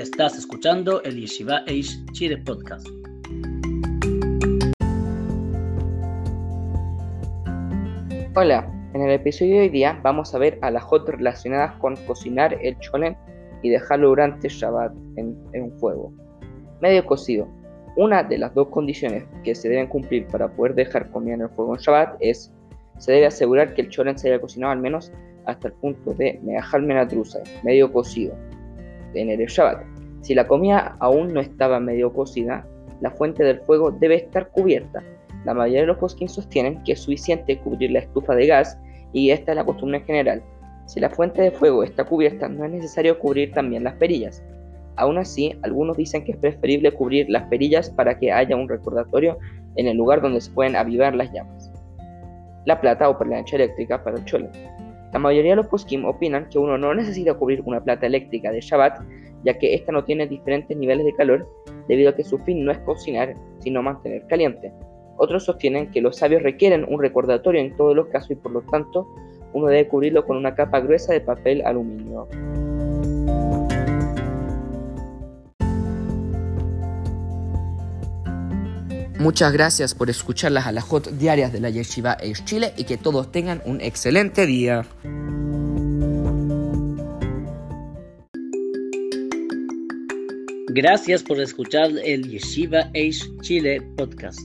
Estás escuchando el Yeshiva Eish Chile Podcast. Hola, en el episodio de hoy día vamos a ver a las hot relacionadas con cocinar el cholen y dejarlo durante Shabbat en, un fuego. Medio cocido. Una de las dos condiciones que se deben cumplir para poder dejar comida en el fuego en Shabbat es se debe asegurar que el cholen se haya cocinado al menos hasta el punto de megajal menatrusa, medio cocido, en el Shabbat. Si la comida aún no estaba medio cocida, la fuente del fuego debe estar cubierta. La mayoría de los poskim sostienen que es suficiente cubrir la estufa de gas y esta es la costumbre en general. Si la fuente de fuego está cubierta, no es necesario cubrir también las perillas. Aún así, algunos dicen que es preferible cubrir las perillas para que haya un recordatorio en el lugar donde se pueden avivar las llamas. La plata o plancha eléctrica para el chole. La mayoría de los poskim opinan que uno no necesita cubrir una plata eléctrica de Shabbat, ya que ésta no tiene diferentes niveles de calor, debido a que su fin no es cocinar, sino mantener caliente. Otros sostienen que los sabios requieren un recordatorio en todos los casos y por lo tanto uno debe cubrirlo con una capa gruesa de papel aluminio. Muchas gracias por escuchar las alajot diarias de la Yeshiva Eish Chile y que todos tengan un excelente día. Gracias por escuchar el Yeshiva Eish Chile Podcast.